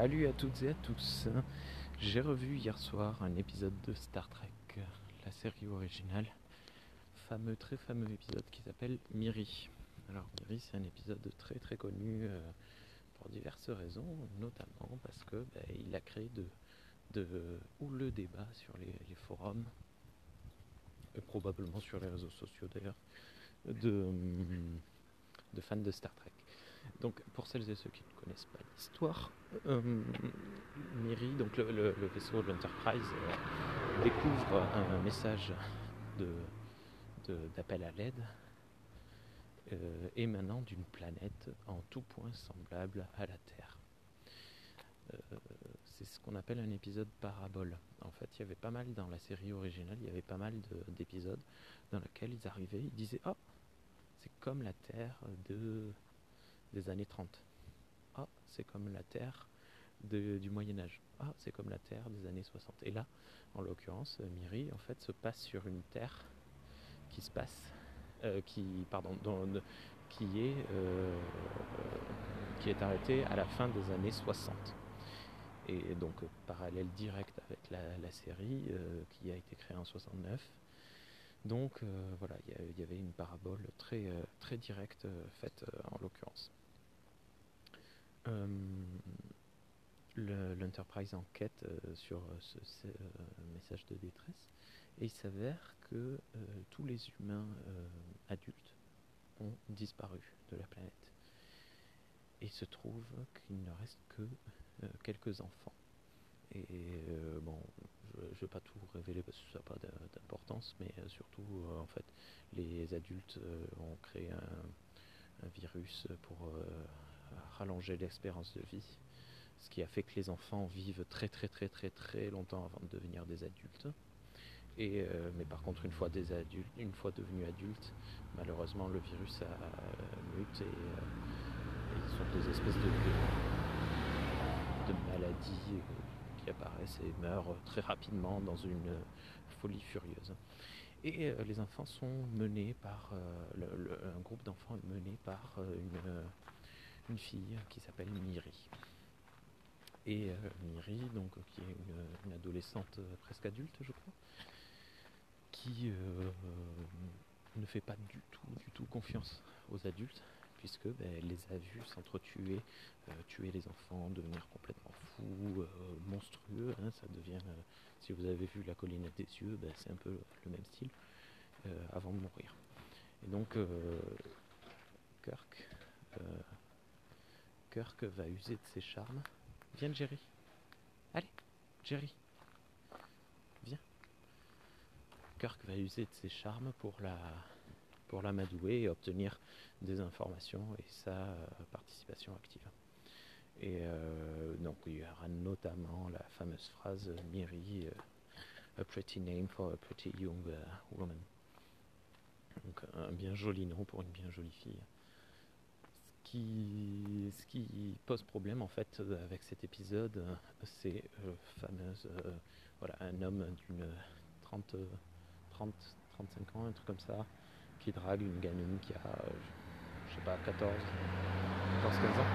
Salut à toutes et à tous. J'ai revu hier soir un épisode de Star Trek, la série originale, fameux, très fameux épisode qui s'appelle Miri. Alors Miri, c'est un épisode très très connu euh, pour diverses raisons, notamment parce que ben, il a créé de, de ou le débat sur les, les forums, et probablement sur les réseaux sociaux d'ailleurs, de, de fans de Star Trek. Donc, pour celles et ceux qui ne connaissent pas l'histoire, euh, Miri, donc le, vaisseau de l'Enterprise, euh, découvre un, message d'appel à l'aide euh, émanant d'une planète en tout point semblable à la Terre. C'est ce qu'on appelle un épisode parabole. En fait, il y avait pas mal dans la série originale, il y avait pas mal de- d'épisodes dans lesquels ils arrivaient, ils disaient Ah, c'est comme la Terre de des années 30. Ah, c'est comme la Terre du Moyen Âge. Ah, c'est comme la Terre des années 60. Et là, en l'occurrence, euh, Miri, en fait, se passe sur une Terre qui se passe, euh, qui, pardon, qui est, euh, est arrêtée à la fin des années 60. Et donc, parallèle direct avec la, série qui a été créée en 69. Donc voilà, il y y, avait une parabole très, très directe faite en l'occurrence. Euh, le- L'Enterprise enquête euh, sur euh, ce, message de détresse et il s'avère que tous les humains adultes ont disparu de la planète. Et il se trouve qu'il ne reste que quelques enfants. Et bon, je ne vais pas tout révéler parce que ça n'a pas d'im- d'importance, mais surtout, en fait, les adultes ont créé un, virus pour rallonger l'espérance de vie, ce qui a fait que les enfants vivent très très très très très longtemps avant de devenir des adultes. Et, euh, mais par contre, une fois, des adultes, une fois devenus adultes, malheureusement, le virus a euh, mute et, euh, et ils sont des espèces de, maladies qui apparaissent et meurent très rapidement dans une folie furieuse. Et les enfants sont menés par, un groupe d'enfants est mené par une, une fille qui s'appelle Miri. Et euh, Miri, donc, qui est une, adolescente euh, presque adulte, je crois, qui euh, ne fait pas du tout, du tout confiance aux adultes, puisque ben, elle les a vus s'entretuer, tuer les enfants, devenir complètement fous, monstrueux. hein, ça devient, si vous avez vu la collinette des cieux, ben, c'est un peu le même style avant de mourir. Et donc Kirk, Kirk va user de ses charmes. Viens Jerry. Allez, Jerry. Viens. Kirk va user de ses charmes pour la pour l'amadouer et obtenir des informations et sa euh, participation active. Et euh, donc il y aura notamment la fameuse phrase euh, Miri, a pretty name for a pretty young woman. Donc un bien joli nom pour une bien jolie fille. Ce qui, pose problème en fait euh, avec cet épisode, euh, c'est fameuse, euh, voilà, un homme d'une 30, euh, 30, 35 ans, un truc comme ça, qui drague une gamine qui a, je sais pas, 14, 14 15 ans.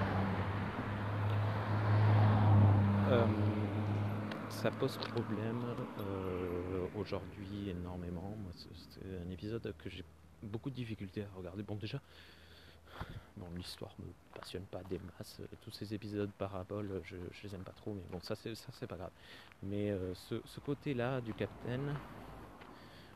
Ça pose problème aujourd'hui énormément. C'est un épisode que j'ai beaucoup de difficultés à regarder. Bon, déjà, bon, l'histoire me passionne pas des masses. Tous ces épisodes paraboles, je, je les aime pas trop, mais bon, ça c'est ça c'est pas grave. Mais euh, ce, côté-là du Capitaine,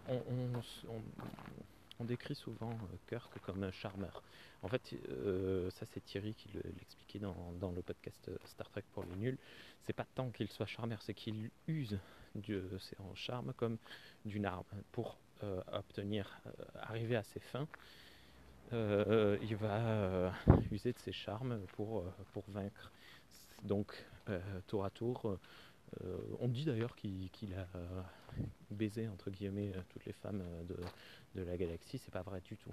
on, décrit souvent euh, Kirk comme un charmeur. En fait, euh, ça c'est Thierry qui le- l'expliquait dans, dans le podcast Star Trek pour les nuls. C'est pas tant qu'il soit charmeur, c'est qu'il use de son charme comme d'une arme pour obtenir, arriver à ses fins. Euh, il va euh, user de ses charmes pour, euh, pour vaincre. Donc, tour à tour, on dit d'ailleurs qu'il a baisé entre guillemets toutes les femmes de, de la galaxie. C'est pas vrai du tout.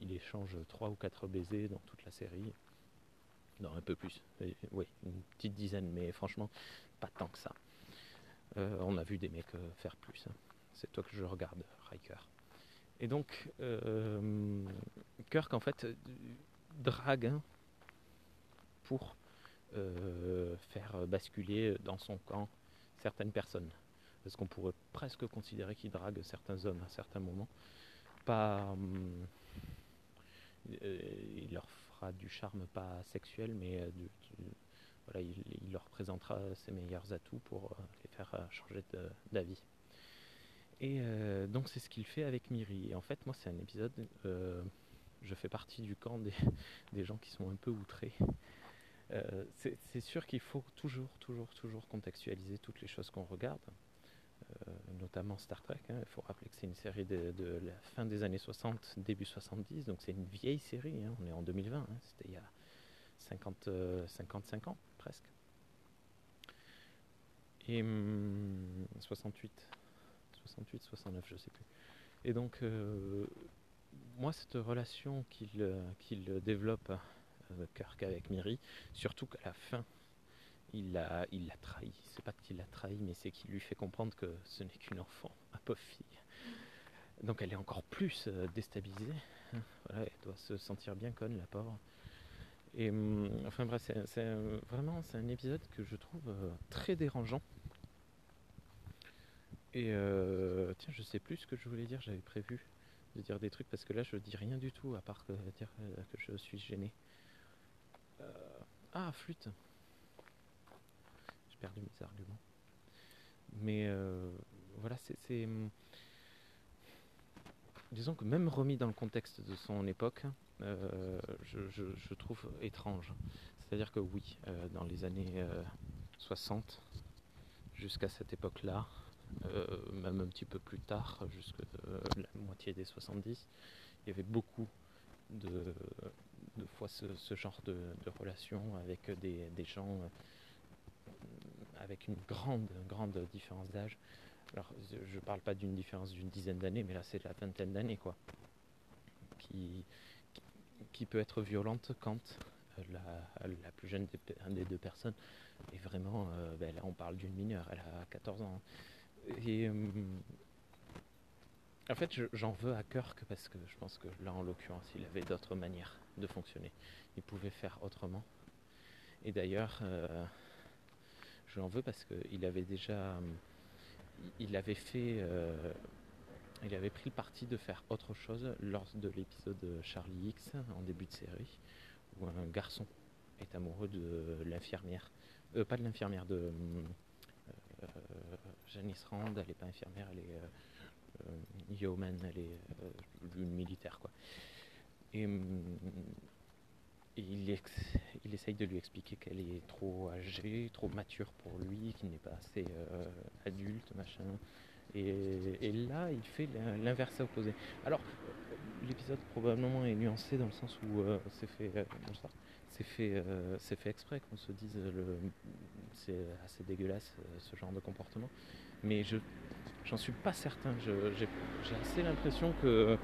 Il échange trois ou quatre baisers dans toute la série. Non, un peu plus. Oui, une petite dizaine, mais franchement, pas tant que ça. On a vu des mecs faire plus. hein. C'est toi que je regarde, Riker. Et donc, euh, Kirk, en fait, euh, drague hein, pour faire basculer dans son camp certaines personnes. Parce qu'on pourrait presque considérer qu'il drague certains hommes à certains moments. Pas. Hum, il leur fera du charme pas sexuel, mais voilà, il, leur présentera ses meilleurs atouts pour les faire changer d'avis. Et donc c'est ce qu'il fait avec Miri. Et en fait, moi, c'est un épisode. je fais partie du camp des, gens qui sont un peu outrés. c'est sûr qu'il faut toujours, toujours, toujours contextualiser toutes les choses qu'on regarde. Euh, notamment Star Trek. Hein. Il faut rappeler que c'est une série de, la fin des années 60, début 70, donc c'est une vieille série. Hein. On est en 2020, hein. c'était il y a 50, 55 euh, ans presque. Et 68, 68, 69, je sais plus. Et donc, euh, moi, cette relation qu'il développe, Kirk avec Miri, surtout qu'à la fin, il l'a il l'a trahi. C'est pas qu'il l'a trahi, mais c'est qu'il lui fait comprendre que ce n'est qu'une enfant, ma pauvre fille. Donc elle est encore plus euh, déstabilisée. Voilà, elle doit se sentir bien conne, la pauvre. Et hum, enfin bref, c'est vraiment un épisode que je trouve euh, très dérangeant. Et euh, tiens, je sais plus ce que je voulais dire. J'avais prévu de dire des trucs parce que là, je dis rien du tout à part que dire que je suis gêné. ah, flûte perdu mes arguments. Mais euh, voilà, c'est. Hum, disons que même remis dans le contexte de son époque, euh, je, trouve étrange. C'est-à-dire que oui, euh, dans les années 60, jusqu'à cette époque-là, même un petit peu plus tard, jusqu'à la moitié des 70, il y avait beaucoup de, fois ce, genre de, relations avec des, des gens avec une grande, grande différence d'âge. Alors, je ne parle pas d'une différence d'une dizaine d'années, mais là, c'est la vingtaine d'années, quoi. Qui, qui, peut être violente quand la, plus jeune des, deux personnes est vraiment. Euh, ben là, on parle d'une mineure, elle a 14 ans. Et. Euh, en fait, j'en veux à Kirk parce que je pense que là, en l'occurrence, il avait d'autres manières de fonctionner. Il pouvait faire autrement. Et d'ailleurs, euh, je l'en veux parce qu'il avait déjà. Il avait fait. Euh, il avait pris le parti de faire autre chose lors de l'épisode Charlie X en début de série, où un garçon est amoureux de l'infirmière. Euh, pas de l'infirmière, de. Euh, Janice Rand, elle n'est pas infirmière, elle est yeoman, elle est une militaire quoi. Et il, il, essaye de lui expliquer qu'elle est trop âgée, trop mature pour lui, qu'il n'est pas assez euh, adulte, machin. Et, là, il fait l'inverse opposé. Alors, l'épisode probablement est nuancé dans le sens où euh, c'est fait, euh, c'est fait, c'est fait exprès qu'on se dise le, c'est assez dégueulasse ce genre de comportement. Mais je, j'en suis pas certain. j'ai, assez l'impression que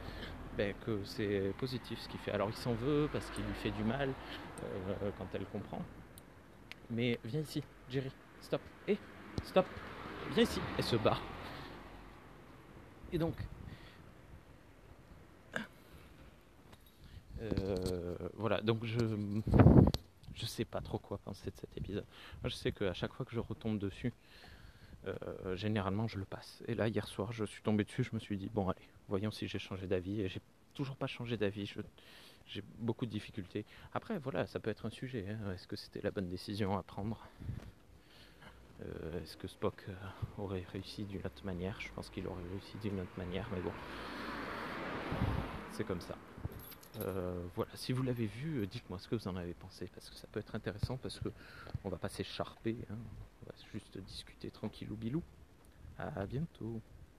ben, que c'est positif ce qu'il fait. Alors il s'en veut parce qu'il lui fait du mal euh, quand elle comprend. Mais viens ici, Jerry, stop. Et stop, viens ici. Elle se bat. Et donc, euh, voilà, donc je je sais pas trop quoi penser de cet épisode. Je sais qu'à chaque fois que je retombe dessus, euh, généralement je le passe. Et là, hier soir, je suis tombé dessus, je me suis dit, bon, allez, voyons si j'ai changé d'avis. Et j'ai toujours pas changé d'avis. J'ai beaucoup de difficultés. Après, voilà, ça peut être un sujet. Hein. Est-ce que c'était la bonne décision à prendre? Euh, Est-ce que Spock euh, aurait réussi d'une autre manière? Je pense qu'il aurait réussi d'une autre manière, mais bon, c'est comme ça. voilà, si vous l'avez vu, dites-moi ce que vous en avez pensé, parce que ça peut être intéressant, parce que on va pas s'écharper, hein. on va juste discuter tranquillou bilou. À bientôt.